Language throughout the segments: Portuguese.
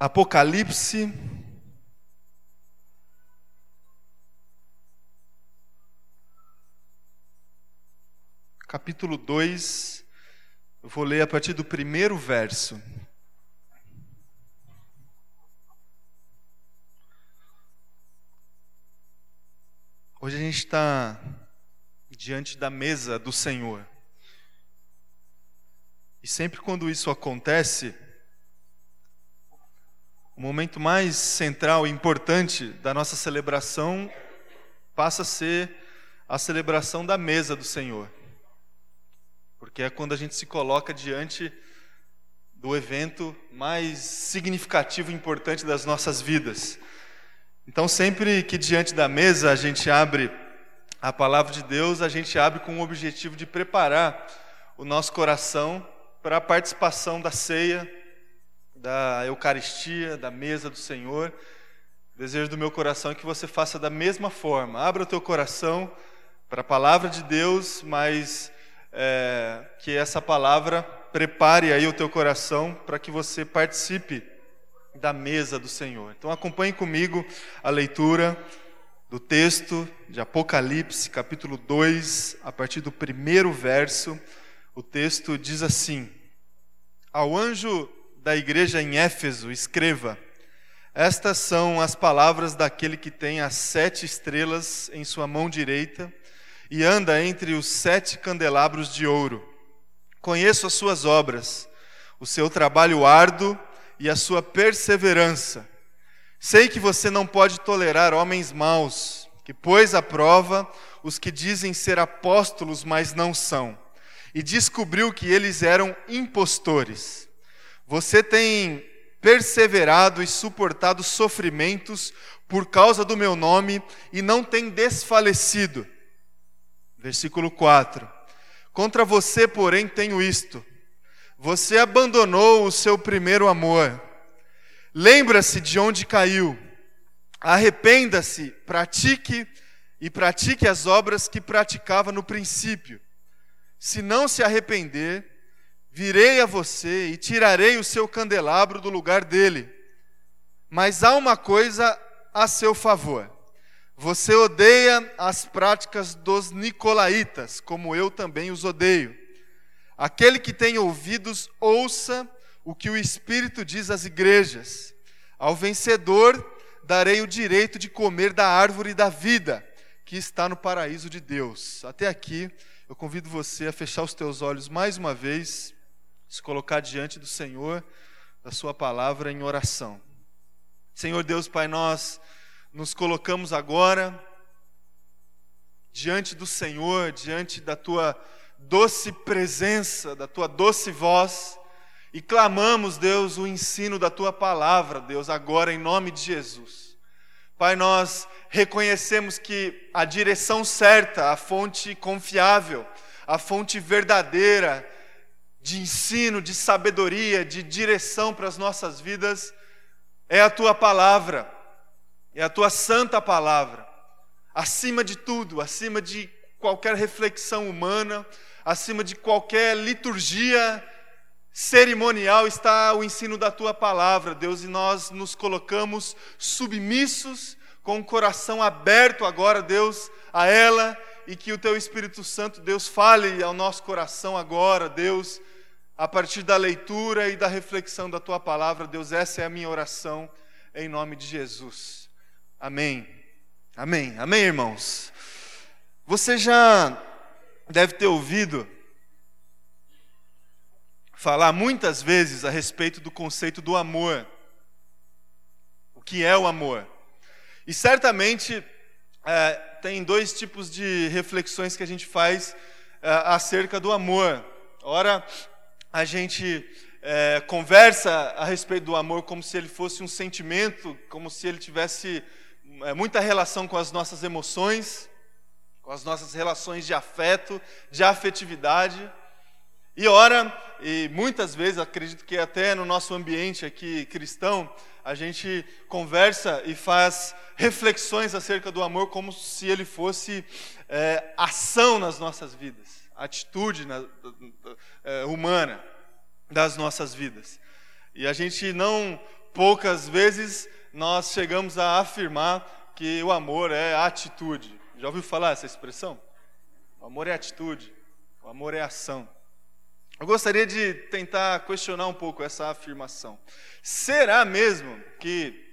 Apocalipse, capítulo 2, eu vou ler a partir do primeiro verso. Hoje a gente está diante da mesa do Senhor. E sempre quando isso acontece, o momento mais central e importante da nossa celebração passa a ser a celebração da mesa do Senhor. Porque é quando a gente se coloca diante do evento mais significativo e importante das nossas vidas. Então, sempre que diante da mesa a gente abre a palavra de Deus, a gente abre com o objetivo de preparar o nosso coração para a participação da ceia da Eucaristia, da mesa do Senhor. O desejo do meu coração é que você faça da mesma forma. Abra o teu coração para a palavra de Deus, mas é, que essa palavra prepare aí o teu coração para que você participe da mesa do Senhor. Então acompanhe comigo a leitura do texto de Apocalipse, capítulo 2, a partir do primeiro verso. O texto diz assim: Ao anjo da igreja em Éfeso, escreva: Estas são as palavras daquele que tem as sete estrelas em sua mão direita e anda entre os sete candelabros de ouro. Conheço as suas obras, o seu trabalho árduo e a sua perseverança. Sei que você não pode tolerar homens maus, que pôs à prova os que dizem ser apóstolos, mas não são, e descobriu que eles eram impostores. Você tem perseverado e suportado sofrimentos por causa do meu nome e não tem desfalecido. Versículo 4: Contra você, porém, tenho isto: você abandonou o seu primeiro amor. Lembra-se de onde caiu, arrependa-se, pratique e pratique as obras que praticava no princípio. Se não se arrepender, Virei a você e tirarei o seu candelabro do lugar dele. Mas há uma coisa a seu favor. Você odeia as práticas dos nicolaítas, como eu também os odeio. Aquele que tem ouvidos, ouça o que o Espírito diz às igrejas. Ao vencedor darei o direito de comer da árvore da vida, que está no paraíso de Deus. Até aqui, eu convido você a fechar os teus olhos mais uma vez se colocar diante do Senhor, da Sua palavra em oração. Senhor Deus, Pai, nós nos colocamos agora diante do Senhor, diante da Tua doce presença, da Tua doce voz, e clamamos, Deus, o ensino da Tua palavra, Deus, agora em nome de Jesus. Pai, nós reconhecemos que a direção certa, a fonte confiável, a fonte verdadeira, de ensino, de sabedoria, de direção para as nossas vidas, é a tua palavra, é a tua santa palavra. Acima de tudo, acima de qualquer reflexão humana, acima de qualquer liturgia cerimonial, está o ensino da tua palavra, Deus, e nós nos colocamos submissos, com o coração aberto agora, Deus, a ela, e que o teu Espírito Santo, Deus, fale ao nosso coração agora, Deus, a partir da leitura e da reflexão da tua palavra, Deus, essa é a minha oração em nome de Jesus. Amém. Amém. Amém, irmãos. Você já deve ter ouvido falar muitas vezes a respeito do conceito do amor. O que é o amor? E certamente é, tem dois tipos de reflexões que a gente faz é, acerca do amor. Ora, a gente é, conversa a respeito do amor como se ele fosse um sentimento, como se ele tivesse é, muita relação com as nossas emoções, com as nossas relações de afeto, de afetividade. E ora, e muitas vezes, acredito que até no nosso ambiente aqui cristão, a gente conversa e faz reflexões acerca do amor como se ele fosse é, ação nas nossas vidas atitude na, é, humana das nossas vidas. E a gente não poucas vezes nós chegamos a afirmar que o amor é atitude. Já ouviu falar essa expressão? O amor é atitude, o amor é ação. Eu gostaria de tentar questionar um pouco essa afirmação. Será mesmo que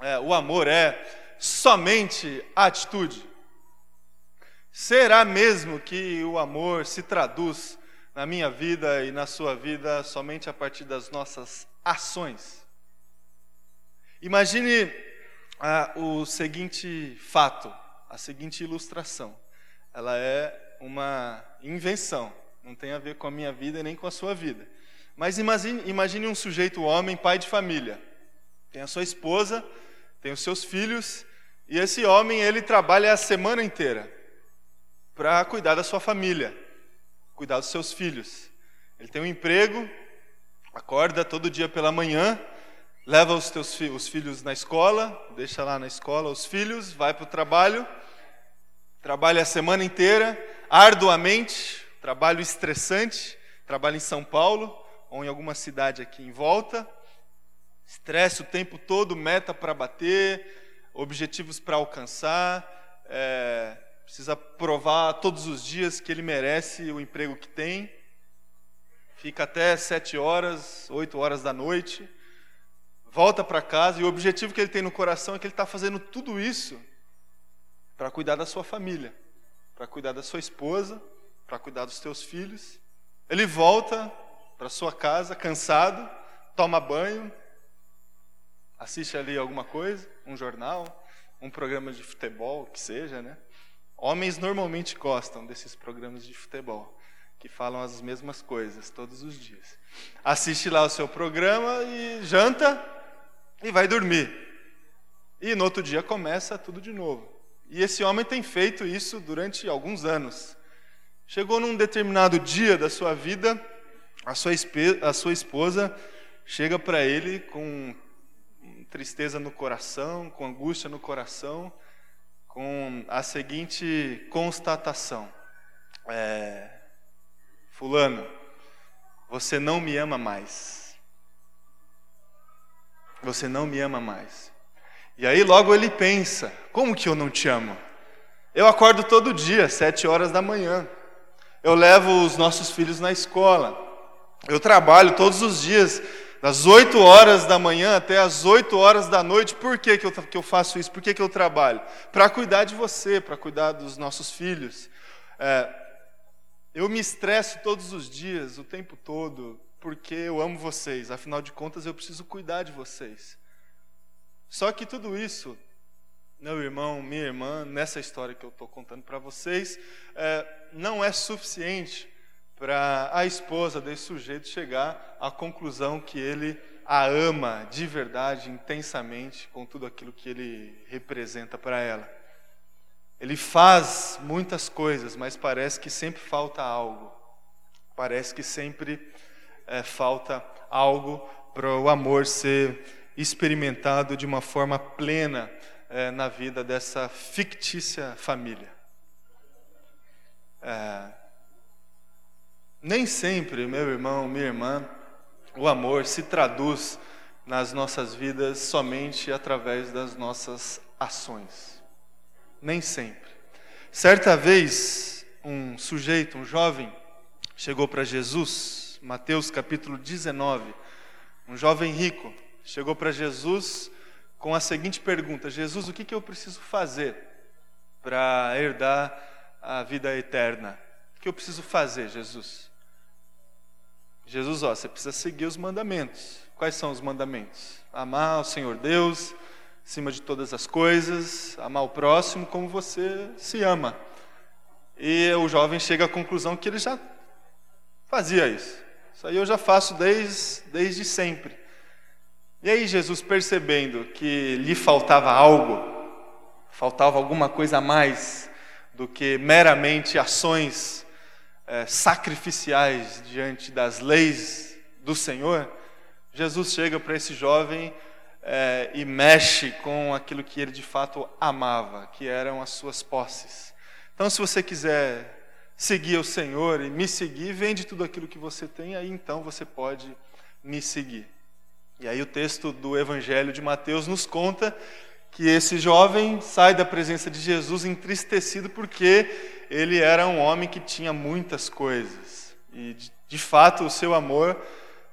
é, o amor é somente atitude? Será mesmo que o amor se traduz na minha vida e na sua vida somente a partir das nossas ações? Imagine ah, o seguinte fato, a seguinte ilustração. Ela é uma invenção, não tem a ver com a minha vida nem com a sua vida. Mas imagine, imagine um sujeito homem, pai de família. Tem a sua esposa, tem os seus filhos, e esse homem ele trabalha a semana inteira para cuidar da sua família, cuidar dos seus filhos. Ele tem um emprego, acorda todo dia pela manhã, leva os teus os filhos na escola, deixa lá na escola os filhos, vai para o trabalho, trabalha a semana inteira, arduamente, trabalho estressante, trabalha em São Paulo ou em alguma cidade aqui em volta, estresse o tempo todo, meta para bater, objetivos para alcançar, é, precisa provar todos os dias que ele merece o emprego que tem, fica até sete horas, oito horas da noite, volta para casa e o objetivo que ele tem no coração é que ele está fazendo tudo isso para cuidar da sua família, para cuidar da sua esposa, para cuidar dos teus filhos. Ele volta para sua casa cansado, toma banho, assiste ali alguma coisa, um jornal, um programa de futebol, que seja, né? Homens normalmente gostam desses programas de futebol, que falam as mesmas coisas todos os dias. Assiste lá o seu programa e janta, e vai dormir. E no outro dia começa tudo de novo. E esse homem tem feito isso durante alguns anos. Chegou num determinado dia da sua vida, a sua, a sua esposa chega para ele com tristeza no coração, com angústia no coração, com a seguinte constatação: é, Fulano, você não me ama mais você não me ama mais. E aí logo ele pensa: como que eu não te amo? Eu acordo todo dia, sete horas da manhã. Eu levo os nossos filhos na escola. Eu trabalho todos os dias, das oito horas da manhã até as oito horas da noite. Por que, que, eu, que eu faço isso? Por que, que eu trabalho? Para cuidar de você, para cuidar dos nossos filhos. É, eu me estresso todos os dias, o tempo todo, porque eu amo vocês, afinal de contas eu preciso cuidar de vocês. Só que tudo isso, meu irmão, minha irmã, nessa história que eu estou contando para vocês, é, não é suficiente para a esposa desse sujeito chegar à conclusão que ele a ama de verdade, intensamente, com tudo aquilo que ele representa para ela. Ele faz muitas coisas, mas parece que sempre falta algo. Parece que sempre é, falta algo para o amor ser experimentado de uma forma plena é, na vida dessa fictícia família. É, nem sempre, meu irmão, minha irmã, o amor se traduz nas nossas vidas somente através das nossas ações. Nem sempre. Certa vez, um sujeito, um jovem, chegou para Jesus Mateus capítulo 19. Um jovem rico chegou para Jesus com a seguinte pergunta: Jesus, o que, que eu preciso fazer para herdar a vida eterna? O que eu preciso fazer, Jesus? Jesus, ó, você precisa seguir os mandamentos. Quais são os mandamentos? Amar o Senhor Deus acima de todas as coisas, amar o próximo como você se ama. E o jovem chega à conclusão que ele já fazia isso. Isso aí eu já faço desde, desde sempre. E aí, Jesus, percebendo que lhe faltava algo, faltava alguma coisa a mais do que meramente ações é, sacrificiais diante das leis do Senhor, Jesus chega para esse jovem é, e mexe com aquilo que ele de fato amava, que eram as suas posses. Então, se você quiser seguir o Senhor e me seguir, vende tudo aquilo que você tem, aí então você pode me seguir. E aí o texto do Evangelho de Mateus nos conta que esse jovem sai da presença de Jesus entristecido porque ele era um homem que tinha muitas coisas. E de fato o seu amor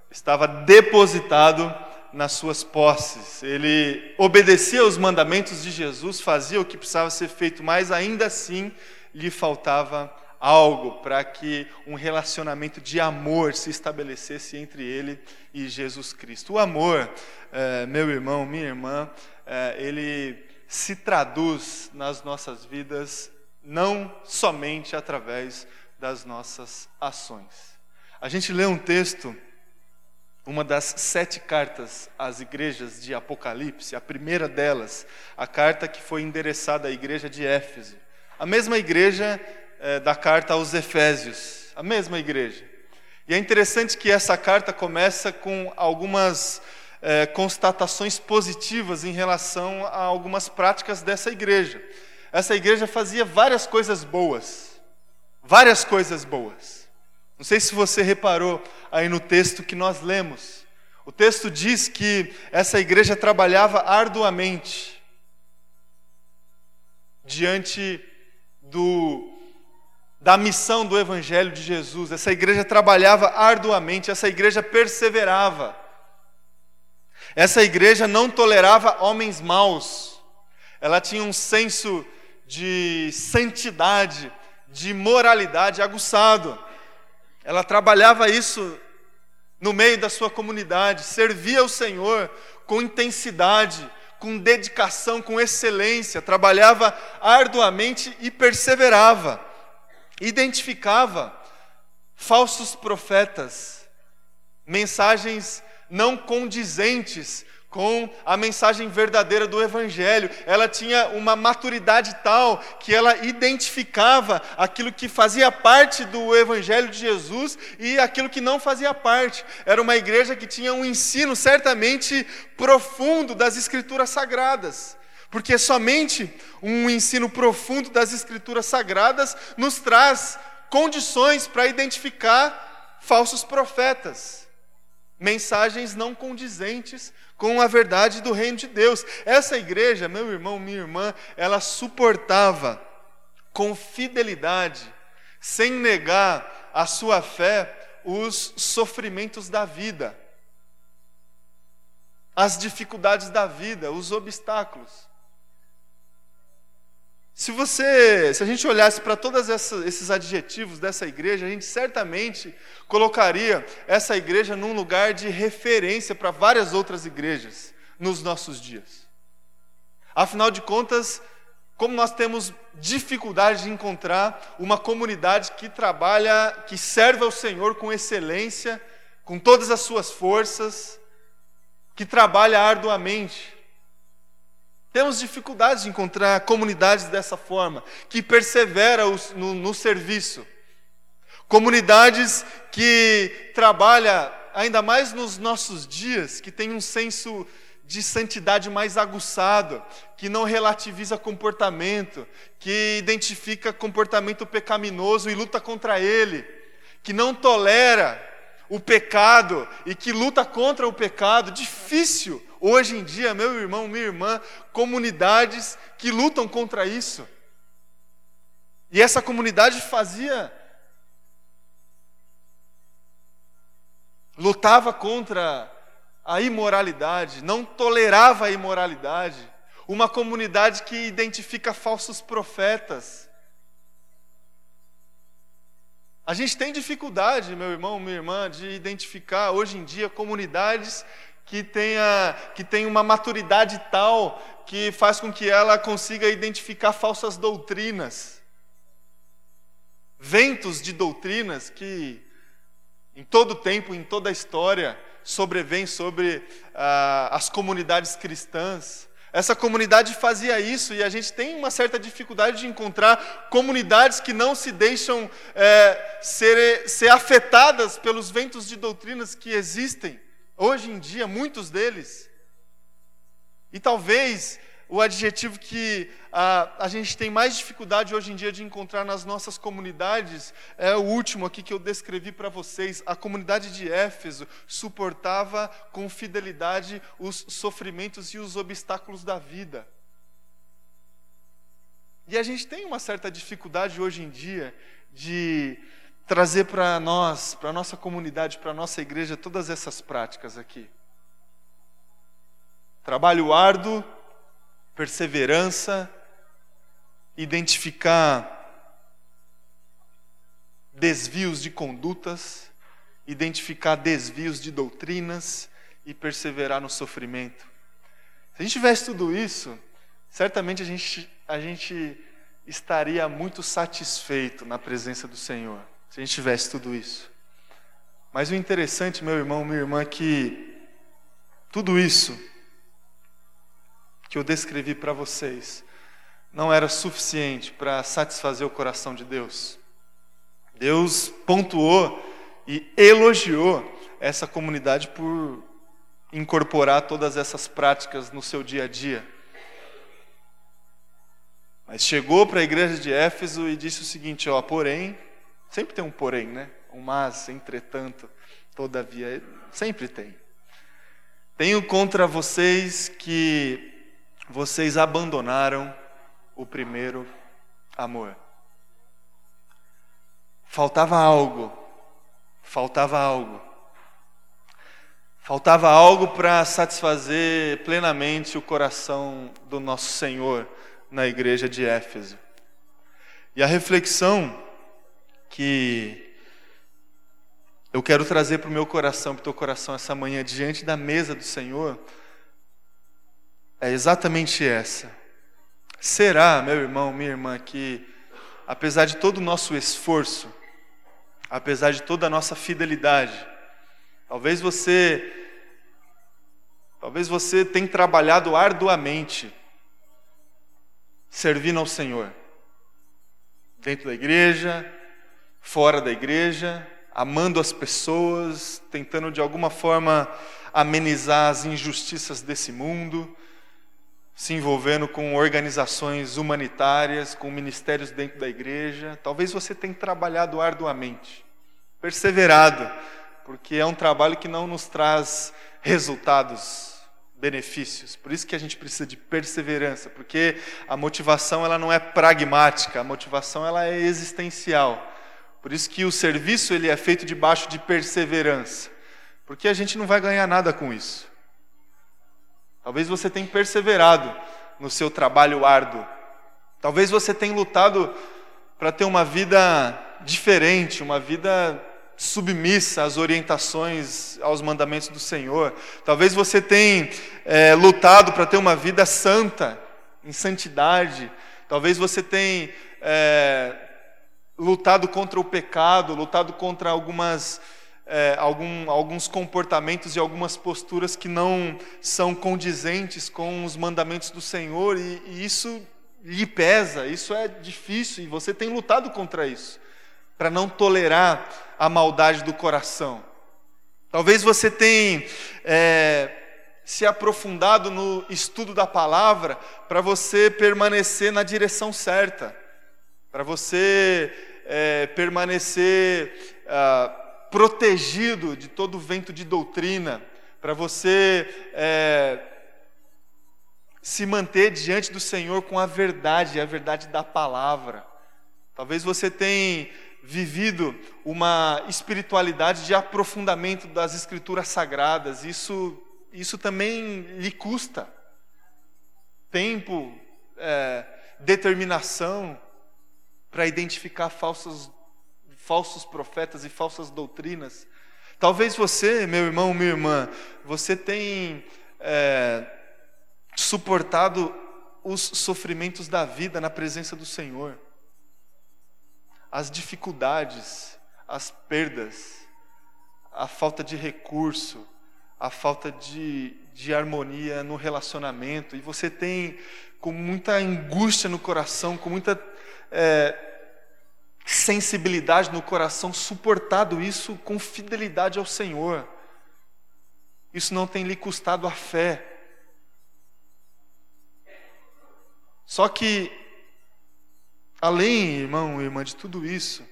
estava depositado nas suas posses. Ele obedecia aos mandamentos de Jesus, fazia o que precisava ser feito, mas ainda assim lhe faltava algo para que um relacionamento de amor se estabelecesse entre ele e Jesus Cristo. O amor, é, meu irmão, minha irmã, é, ele se traduz nas nossas vidas não somente através das nossas ações. A gente lê um texto, uma das sete cartas às igrejas de Apocalipse, a primeira delas, a carta que foi endereçada à igreja de Éfeso. A mesma igreja é, da carta aos Efésios, a mesma igreja. E é interessante que essa carta começa com algumas é, constatações positivas em relação a algumas práticas dessa igreja. Essa igreja fazia várias coisas boas, várias coisas boas. Não sei se você reparou aí no texto que nós lemos. O texto diz que essa igreja trabalhava arduamente diante do da missão do Evangelho de Jesus. Essa igreja trabalhava arduamente, essa igreja perseverava. Essa igreja não tolerava homens maus, ela tinha um senso de santidade, de moralidade aguçado. Ela trabalhava isso no meio da sua comunidade, servia o Senhor com intensidade, com dedicação, com excelência, trabalhava arduamente e perseverava identificava falsos profetas, mensagens não condizentes com a mensagem verdadeira do Evangelho. Ela tinha uma maturidade tal que ela identificava aquilo que fazia parte do Evangelho de Jesus e aquilo que não fazia parte. Era uma igreja que tinha um ensino certamente profundo das Escrituras Sagradas. Porque somente um ensino profundo das Escrituras Sagradas nos traz condições para identificar falsos profetas, mensagens não condizentes com a verdade do reino de Deus. Essa igreja, meu irmão, minha irmã, ela suportava com fidelidade, sem negar a sua fé, os sofrimentos da vida, as dificuldades da vida, os obstáculos. Se você, se a gente olhasse para todos esses adjetivos dessa igreja, a gente certamente colocaria essa igreja num lugar de referência para várias outras igrejas nos nossos dias. Afinal de contas, como nós temos dificuldade de encontrar uma comunidade que trabalha, que serve ao Senhor com excelência, com todas as suas forças, que trabalha arduamente. Temos dificuldades de encontrar comunidades dessa forma, que perseveram no, no serviço. Comunidades que trabalham, ainda mais nos nossos dias, que tem um senso de santidade mais aguçado, que não relativiza comportamento, que identifica comportamento pecaminoso e luta contra ele, que não tolera o pecado e que luta contra o pecado. Difícil hoje em dia, meu irmão, minha irmã, comunidades que lutam contra isso. E essa comunidade fazia. Lutava contra a imoralidade, não tolerava a imoralidade. Uma comunidade que identifica falsos profetas. A gente tem dificuldade, meu irmão, minha irmã, de identificar hoje em dia comunidades que tenha, que tenha uma maturidade tal que faz com que ela consiga identificar falsas doutrinas, ventos de doutrinas que em todo tempo, em toda a história, sobrevêm sobre ah, as comunidades cristãs. Essa comunidade fazia isso e a gente tem uma certa dificuldade de encontrar comunidades que não se deixam é, ser, ser afetadas pelos ventos de doutrinas que existem. Hoje em dia, muitos deles. E talvez o adjetivo que a, a gente tem mais dificuldade hoje em dia de encontrar nas nossas comunidades é o último aqui que eu descrevi para vocês. A comunidade de Éfeso suportava com fidelidade os sofrimentos e os obstáculos da vida. E a gente tem uma certa dificuldade hoje em dia de trazer para nós, para a nossa comunidade, para a nossa igreja, todas essas práticas aqui. Trabalho árduo, perseverança, identificar desvios de condutas, identificar desvios de doutrinas e perseverar no sofrimento. Se a gente tivesse tudo isso, certamente a gente, a gente estaria muito satisfeito na presença do Senhor, se a gente tivesse tudo isso. Mas o interessante, meu irmão, minha irmã, é que tudo isso que eu descrevi para vocês não era suficiente para satisfazer o coração de Deus. Deus pontuou e elogiou essa comunidade por incorporar todas essas práticas no seu dia a dia. Mas chegou para a igreja de Éfeso e disse o seguinte: ó, porém, sempre tem um porém, né? Um mas, entretanto, todavia, sempre tem. Tenho contra vocês que vocês abandonaram o primeiro amor. Faltava algo, faltava algo. Faltava algo para satisfazer plenamente o coração do nosso Senhor na igreja de Éfeso. E a reflexão que eu quero trazer para o meu coração, para o teu coração essa manhã, diante da mesa do Senhor, é exatamente essa. Será, meu irmão, minha irmã, que apesar de todo o nosso esforço, apesar de toda a nossa fidelidade, talvez você talvez você tenha trabalhado arduamente servindo ao Senhor. Dentro da igreja, fora da igreja, amando as pessoas, tentando de alguma forma amenizar as injustiças desse mundo, se envolvendo com organizações humanitárias, com ministérios dentro da igreja. Talvez você tenha trabalhado arduamente, perseverado, porque é um trabalho que não nos traz resultados, benefícios. Por isso que a gente precisa de perseverança, porque a motivação ela não é pragmática, a motivação ela é existencial. Por isso que o serviço ele é feito debaixo de perseverança, porque a gente não vai ganhar nada com isso. Talvez você tenha perseverado no seu trabalho árduo. Talvez você tenha lutado para ter uma vida diferente, uma vida submissa às orientações, aos mandamentos do Senhor. Talvez você tenha é, lutado para ter uma vida santa, em santidade. Talvez você tenha é, lutado contra o pecado, lutado contra algumas é, algum, alguns comportamentos e algumas posturas que não são condizentes com os mandamentos do Senhor, e, e isso lhe pesa, isso é difícil, e você tem lutado contra isso, para não tolerar a maldade do coração. Talvez você tenha é, se aprofundado no estudo da palavra para você permanecer na direção certa, para você é, permanecer. Ah, protegido de todo vento de doutrina, para você é, se manter diante do Senhor com a verdade, a verdade da palavra. Talvez você tenha vivido uma espiritualidade de aprofundamento das escrituras sagradas. Isso, isso também lhe custa tempo, é, determinação para identificar falsas falsos profetas e falsas doutrinas. Talvez você, meu irmão, minha irmã, você tem é, suportado os sofrimentos da vida na presença do Senhor, as dificuldades, as perdas, a falta de recurso, a falta de, de harmonia no relacionamento, e você tem com muita angústia no coração, com muita é, sensibilidade no coração, suportado isso com fidelidade ao Senhor. Isso não tem lhe custado a fé. Só que, além, irmão e irmã, de tudo isso,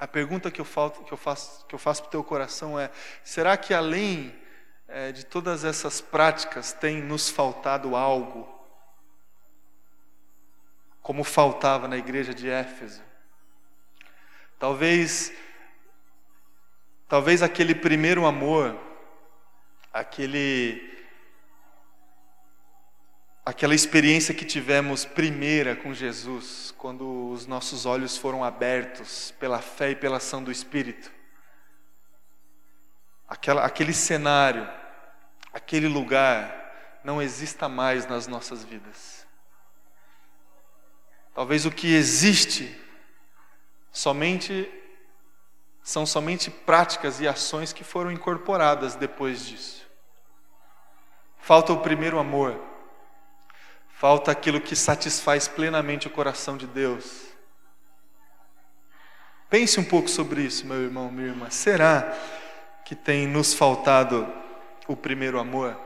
a pergunta que eu, faço, que eu faço, para o teu coração é: será que além é, de todas essas práticas tem nos faltado algo? Como faltava na igreja de Éfeso? Talvez, talvez aquele primeiro amor, aquele aquela experiência que tivemos primeira com Jesus, quando os nossos olhos foram abertos pela fé e pela ação do Espírito. Aquela, aquele cenário, aquele lugar, não exista mais nas nossas vidas. Talvez o que existe somente são somente práticas e ações que foram incorporadas depois disso. Falta o primeiro amor Falta aquilo que satisfaz plenamente o coração de Deus. Pense um pouco sobre isso, meu irmão, minha irmã. Será que tem nos faltado o primeiro amor?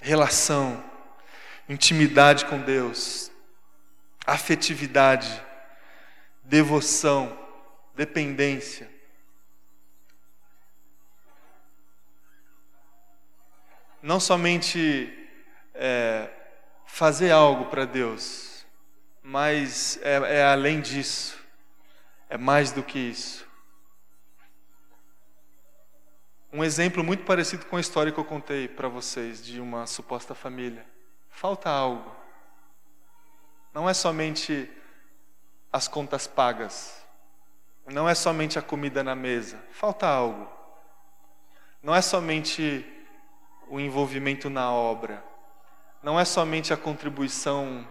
Relação, intimidade com Deus, afetividade, devoção, dependência. Não somente é, fazer algo para Deus, mas é, é além disso, é mais do que isso. Um exemplo muito parecido com a história que eu contei para vocês de uma suposta família. Falta algo. Não é somente as contas pagas. Não é somente a comida na mesa. Falta algo. Não é somente o envolvimento na obra não é somente a contribuição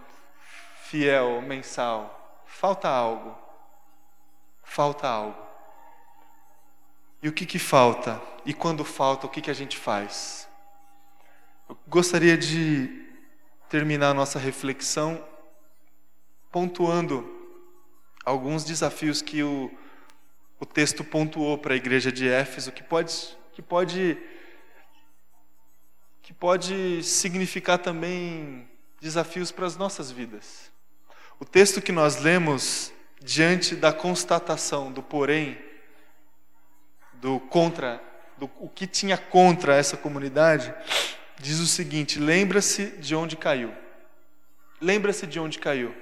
fiel mensal. Falta algo. Falta algo. E o que, que falta? E quando falta, o que, que a gente faz? Eu gostaria de terminar a nossa reflexão pontuando alguns desafios que o, o texto pontuou para a igreja de Éfeso, que pode, que pode que pode significar também desafios para as nossas vidas. O texto que nós lemos diante da constatação do porém, do contra, do o que tinha contra essa comunidade, diz o seguinte: lembra-se de onde caiu. Lembra-se de onde caiu.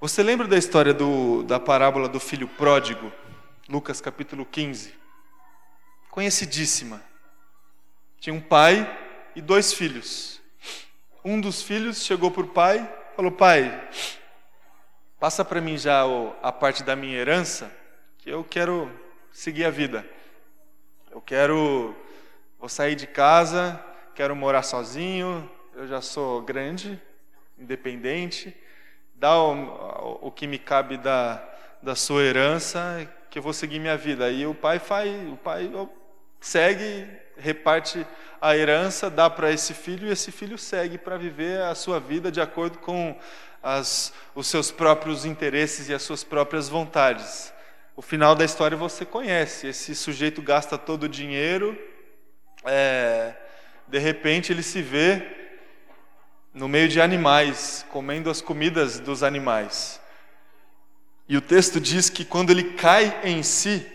Você lembra da história do, da parábola do filho pródigo? Lucas capítulo 15. Conhecidíssima. Tinha um pai e dois filhos. Um dos filhos chegou para o pai falou: Pai, passa para mim já a parte da minha herança, que eu quero seguir a vida. Eu quero, vou sair de casa, quero morar sozinho, eu já sou grande, independente. Dá o, o que me cabe da, da sua herança, que eu vou seguir minha vida. Aí o pai faz, o pai segue reparte a herança, dá para esse filho e esse filho segue para viver a sua vida de acordo com as, os seus próprios interesses e as suas próprias vontades. O final da história você conhece: esse sujeito gasta todo o dinheiro, é, de repente ele se vê no meio de animais, comendo as comidas dos animais. E o texto diz que quando ele cai em si,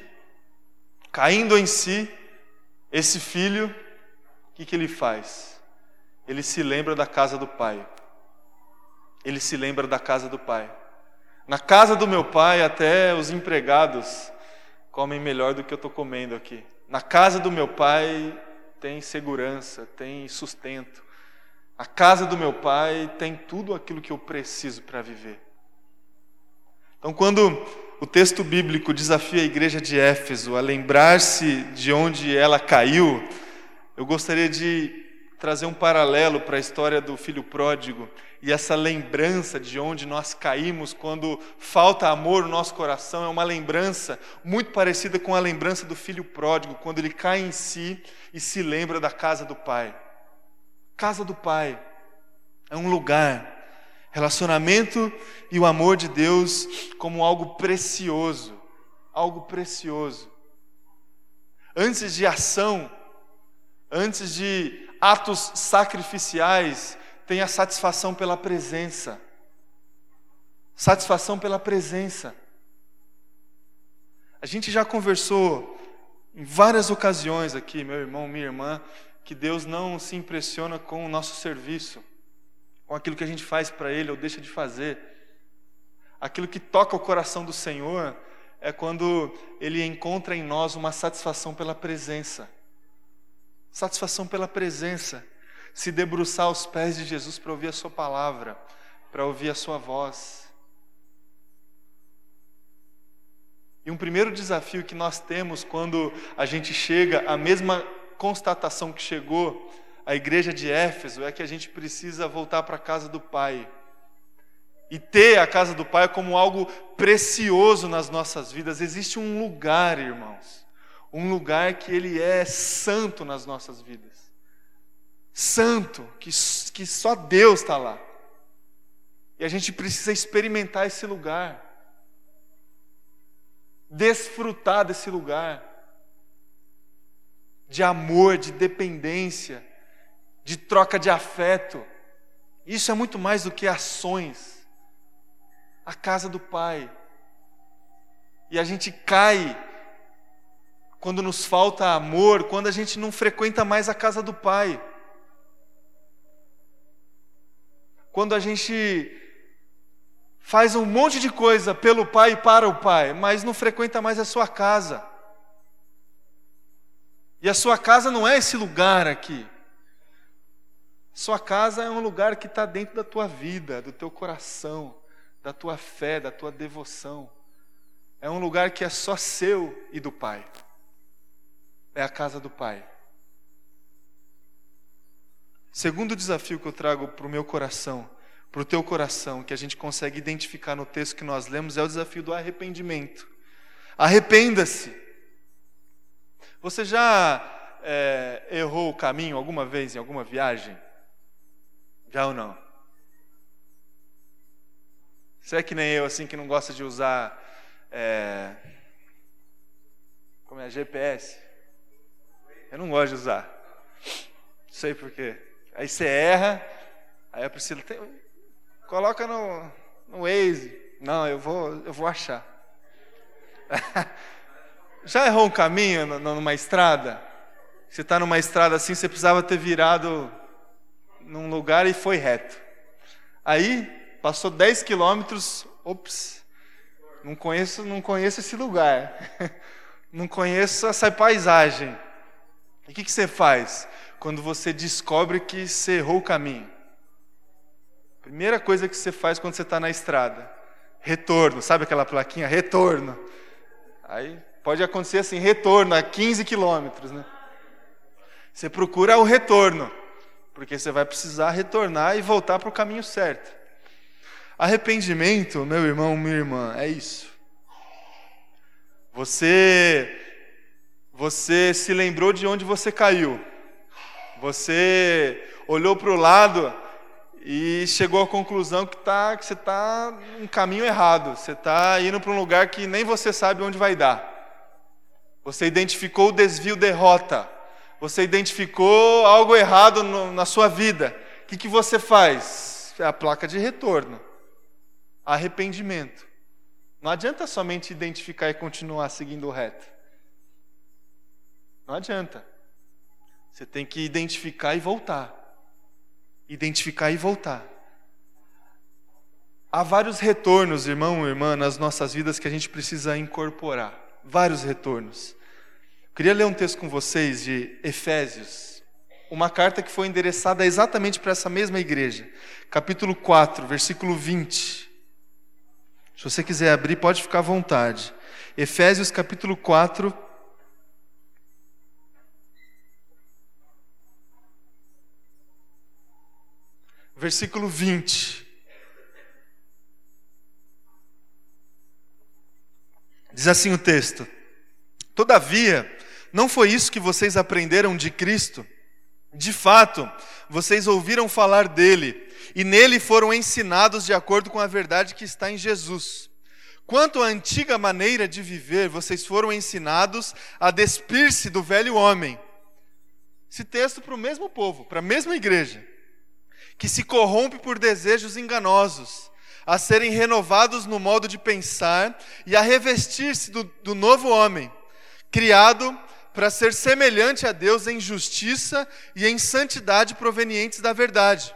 caindo em si, esse filho, o que, que ele faz? Ele se lembra da casa do pai. Ele se lembra da casa do pai. Na casa do meu pai, até os empregados comem melhor do que eu estou comendo aqui. Na casa do meu pai tem segurança, tem sustento. A casa do meu pai tem tudo aquilo que eu preciso para viver. Então, quando o texto bíblico desafia a igreja de Éfeso a lembrar-se de onde ela caiu. Eu gostaria de trazer um paralelo para a história do filho pródigo e essa lembrança de onde nós caímos quando falta amor no nosso coração é uma lembrança muito parecida com a lembrança do filho pródigo, quando ele cai em si e se lembra da casa do pai. Casa do pai é um lugar Relacionamento e o amor de Deus como algo precioso, algo precioso. Antes de ação, antes de atos sacrificiais, tenha satisfação pela presença. Satisfação pela presença. A gente já conversou em várias ocasiões aqui, meu irmão, minha irmã, que Deus não se impressiona com o nosso serviço, com aquilo que a gente faz para Ele ou deixa de fazer. Aquilo que toca o coração do Senhor é quando Ele encontra em nós uma satisfação pela presença. Satisfação pela presença. Se debruçar aos pés de Jesus para ouvir a Sua palavra, para ouvir a Sua voz. E um primeiro desafio que nós temos quando a gente chega à mesma constatação que chegou a igreja de Éfeso é que a gente precisa voltar para a casa do Pai. E ter a casa do Pai como algo precioso nas nossas vidas. Existe um lugar, irmãos, um lugar que ele é santo nas nossas vidas. Santo, que, que só Deus está lá. E a gente precisa experimentar esse lugar, desfrutar desse lugar de amor, de dependência, de troca de afeto. Isso é muito mais do que ações. A casa do Pai. E a gente cai quando nos falta amor, quando a gente não frequenta mais a casa do Pai. Quando a gente faz um monte de coisa pelo Pai e para o Pai, mas não frequenta mais a sua casa. E a sua casa não é esse lugar aqui. Sua casa é um lugar que está dentro da tua vida, do teu coração, da tua fé, da tua devoção. É um lugar que é só seu e do Pai. É a casa do Pai. Segundo desafio que eu trago para o meu coração, para o teu coração, que a gente consegue identificar no texto que nós lemos, é o desafio do arrependimento. Arrependa-se. Você já é, errou o caminho alguma vez em alguma viagem? Já ou não? Você é que nem eu, assim, que não gosta de usar. É, como é? GPS? Eu não gosto de usar. Não sei porquê. Aí você erra, aí a Priscila tem, coloca no, no Waze. Não, eu vou, eu vou achar. Já errou um caminho numa estrada? Você está numa estrada assim, você precisava ter virado num lugar e foi reto. Aí, passou 10 quilômetros, ops, não conheço, não conheço esse lugar. não conheço essa paisagem. E o que, que você faz quando você descobre que você errou o caminho? Primeira coisa que você faz quando você está na estrada: retorno. Sabe aquela plaquinha? Retorno. Aí Pode acontecer assim, retorno a 15 quilômetros, né? Você procura o retorno, porque você vai precisar retornar e voltar para o caminho certo. Arrependimento, meu irmão, minha irmã, é isso. Você você se lembrou de onde você caiu. Você olhou para o lado e chegou à conclusão que, tá, que você está no caminho errado. Você está indo para um lugar que nem você sabe onde vai dar. Você identificou o desvio derrota. Você identificou algo errado no, na sua vida. O que, que você faz? É a placa de retorno. Arrependimento. Não adianta somente identificar e continuar seguindo o reto. Não adianta. Você tem que identificar e voltar. Identificar e voltar. Há vários retornos, irmão e irmã, nas nossas vidas que a gente precisa incorporar vários retornos. Queria ler um texto com vocês de Efésios, uma carta que foi endereçada exatamente para essa mesma igreja, capítulo 4, versículo 20. Se você quiser abrir, pode ficar à vontade. Efésios capítulo 4, versículo 20. Diz assim o texto: Todavia, não foi isso que vocês aprenderam de Cristo. De fato, vocês ouviram falar dele e nele foram ensinados de acordo com a verdade que está em Jesus. Quanto à antiga maneira de viver, vocês foram ensinados a despir-se do velho homem. Esse texto para o mesmo povo, para a mesma igreja. que se corrompe por desejos enganosos, a serem renovados no modo de pensar e a revestir-se do, do novo homem, criado para ser semelhante a Deus em justiça e em santidade provenientes da verdade.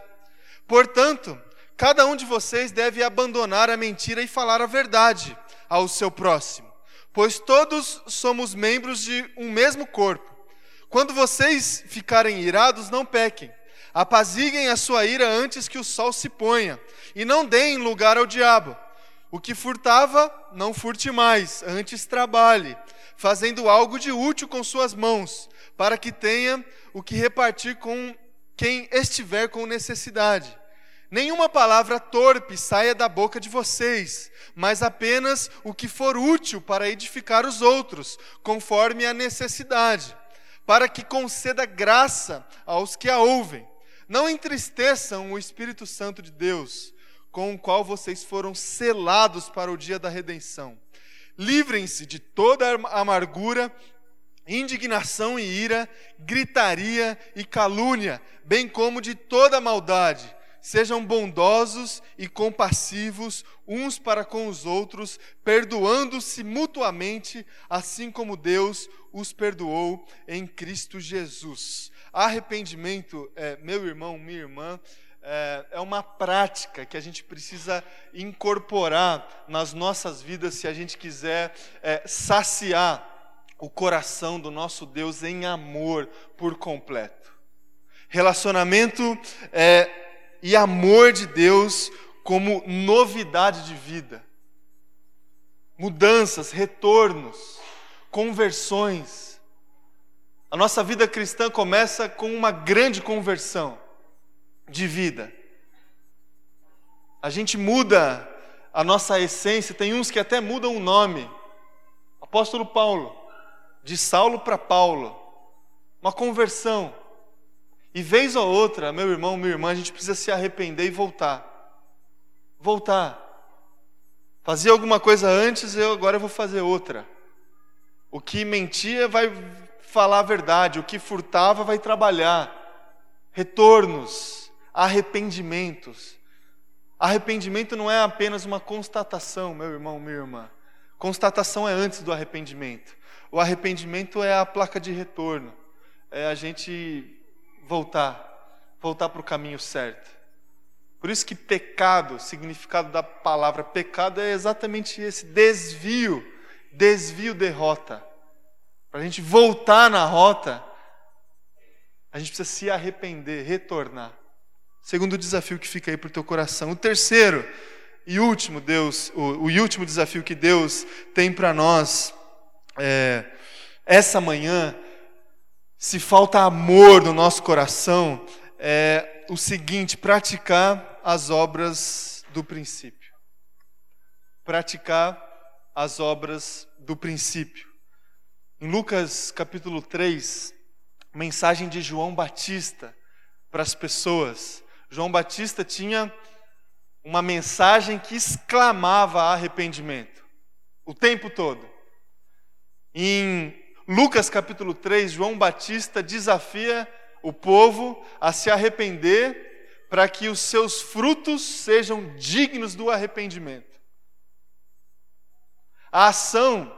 Portanto, cada um de vocês deve abandonar a mentira e falar a verdade ao seu próximo, pois todos somos membros de um mesmo corpo. Quando vocês ficarem irados, não pequem. Apaziguem a sua ira antes que o sol se ponha, e não deem lugar ao diabo. O que furtava, não furte mais, antes trabalhe, fazendo algo de útil com suas mãos, para que tenha o que repartir com quem estiver com necessidade. Nenhuma palavra torpe saia da boca de vocês, mas apenas o que for útil para edificar os outros, conforme a necessidade, para que conceda graça aos que a ouvem. Não entristeçam o Espírito Santo de Deus, com o qual vocês foram selados para o dia da redenção. Livrem-se de toda amargura, indignação e ira, gritaria e calúnia, bem como de toda maldade. Sejam bondosos e compassivos uns para com os outros, perdoando-se mutuamente, assim como Deus os perdoou em Cristo Jesus. Arrependimento, é, meu irmão, minha irmã, é, é uma prática que a gente precisa incorporar nas nossas vidas se a gente quiser é, saciar o coração do nosso Deus em amor por completo. Relacionamento é, e amor de Deus como novidade de vida. Mudanças, retornos, conversões. A nossa vida cristã começa com uma grande conversão de vida. A gente muda a nossa essência, tem uns que até mudam o nome. Apóstolo Paulo, de Saulo para Paulo, uma conversão. E vez ou outra, meu irmão, minha irmã, a gente precisa se arrepender e voltar. Voltar. Fazia alguma coisa antes, eu agora vou fazer outra. O que mentia vai falar a verdade, o que furtava vai trabalhar. Retornos, arrependimentos. Arrependimento não é apenas uma constatação, meu irmão, minha irmã. Constatação é antes do arrependimento. O arrependimento é a placa de retorno. É a gente voltar, voltar para o caminho certo. Por isso que pecado, significado da palavra pecado é exatamente esse desvio, desvio derrota. Para a gente voltar na rota, a gente precisa se arrepender, retornar. Segundo desafio que fica aí para o teu coração. O terceiro e último Deus, o, o último desafio que Deus tem para nós é, essa manhã, se falta amor no nosso coração, é o seguinte: praticar as obras do princípio. Praticar as obras do princípio. Em Lucas capítulo 3, mensagem de João Batista para as pessoas. João Batista tinha uma mensagem que exclamava arrependimento o tempo todo. Em Lucas capítulo 3, João Batista desafia o povo a se arrepender para que os seus frutos sejam dignos do arrependimento. A ação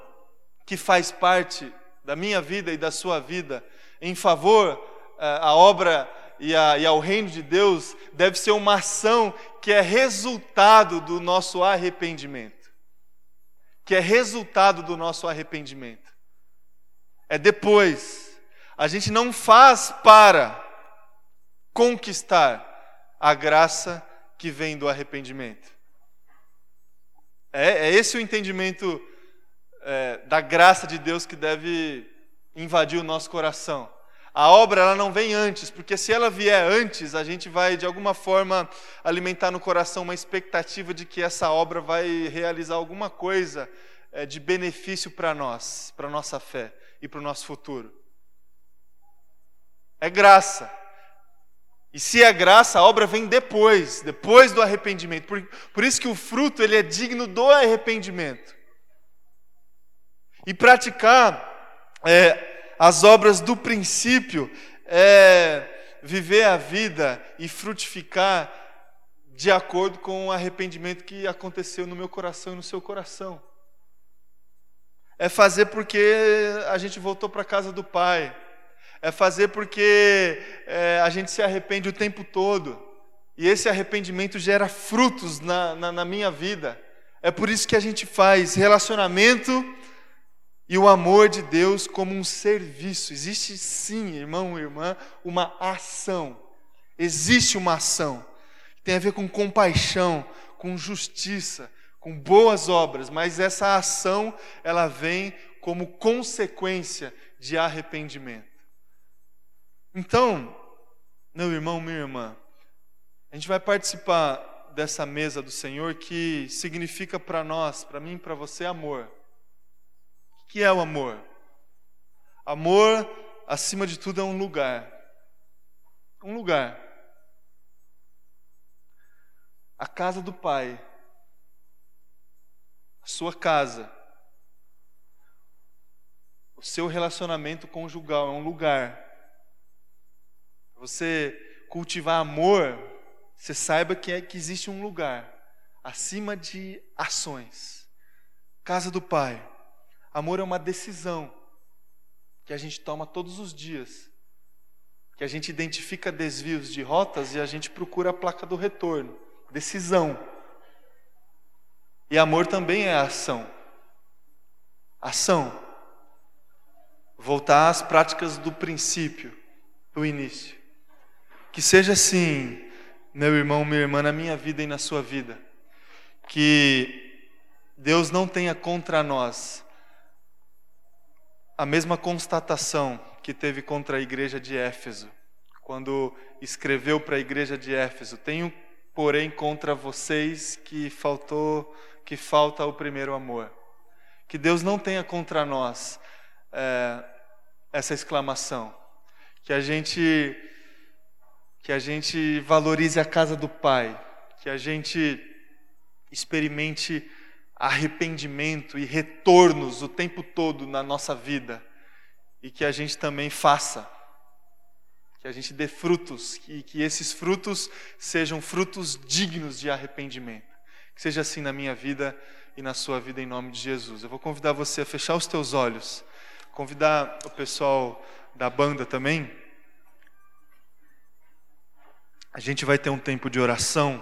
que faz parte da minha vida e da sua vida em favor eh, a obra e, a, e ao reino de Deus deve ser uma ação que é resultado do nosso arrependimento. Que é resultado do nosso arrependimento. É depois. A gente não faz para conquistar a graça que vem do arrependimento. É, é esse o entendimento é, da graça de Deus que deve invadir o nosso coração. A obra ela não vem antes, porque se ela vier antes, a gente vai de alguma forma alimentar no coração uma expectativa de que essa obra vai realizar alguma coisa é, de benefício para nós, para nossa fé e para o nosso futuro. É graça. E se é graça, a obra vem depois, depois do arrependimento. Por, por isso que o fruto ele é digno do arrependimento. E praticar é, as obras do princípio é, viver a vida e frutificar de acordo com o arrependimento que aconteceu no meu coração e no seu coração. É fazer porque a gente voltou para a casa do Pai. É fazer porque é, a gente se arrepende o tempo todo. E esse arrependimento gera frutos na, na, na minha vida. É por isso que a gente faz relacionamento e o amor de Deus como um serviço. Existe sim, irmão e irmã, uma ação. Existe uma ação tem a ver com compaixão, com justiça, com boas obras, mas essa ação ela vem como consequência de arrependimento. Então, meu irmão, minha irmã, a gente vai participar dessa mesa do Senhor que significa para nós, para mim e para você, amor. Que é o amor? Amor, acima de tudo, é um lugar. Um lugar a casa do Pai, a sua casa, o seu relacionamento conjugal é um lugar. Você cultivar amor, você saiba que, é, que existe um lugar acima de ações. Casa do Pai. Amor é uma decisão que a gente toma todos os dias. Que a gente identifica desvios de rotas e a gente procura a placa do retorno decisão. E amor também é ação. Ação. Voltar às práticas do princípio, do início. Que seja assim, meu irmão, minha irmã, na minha vida e na sua vida. Que Deus não tenha contra nós a mesma constatação que teve contra a igreja de Éfeso, quando escreveu para a igreja de Éfeso: Tenho porém contra vocês que faltou, que falta o primeiro amor. Que Deus não tenha contra nós é, essa exclamação. Que a gente que a gente valorize a casa do Pai, que a gente experimente arrependimento e retornos o tempo todo na nossa vida e que a gente também faça que a gente dê frutos e que esses frutos sejam frutos dignos de arrependimento. Que seja assim na minha vida e na sua vida em nome de Jesus. Eu vou convidar você a fechar os teus olhos, convidar o pessoal da banda também. A gente vai ter um tempo de oração.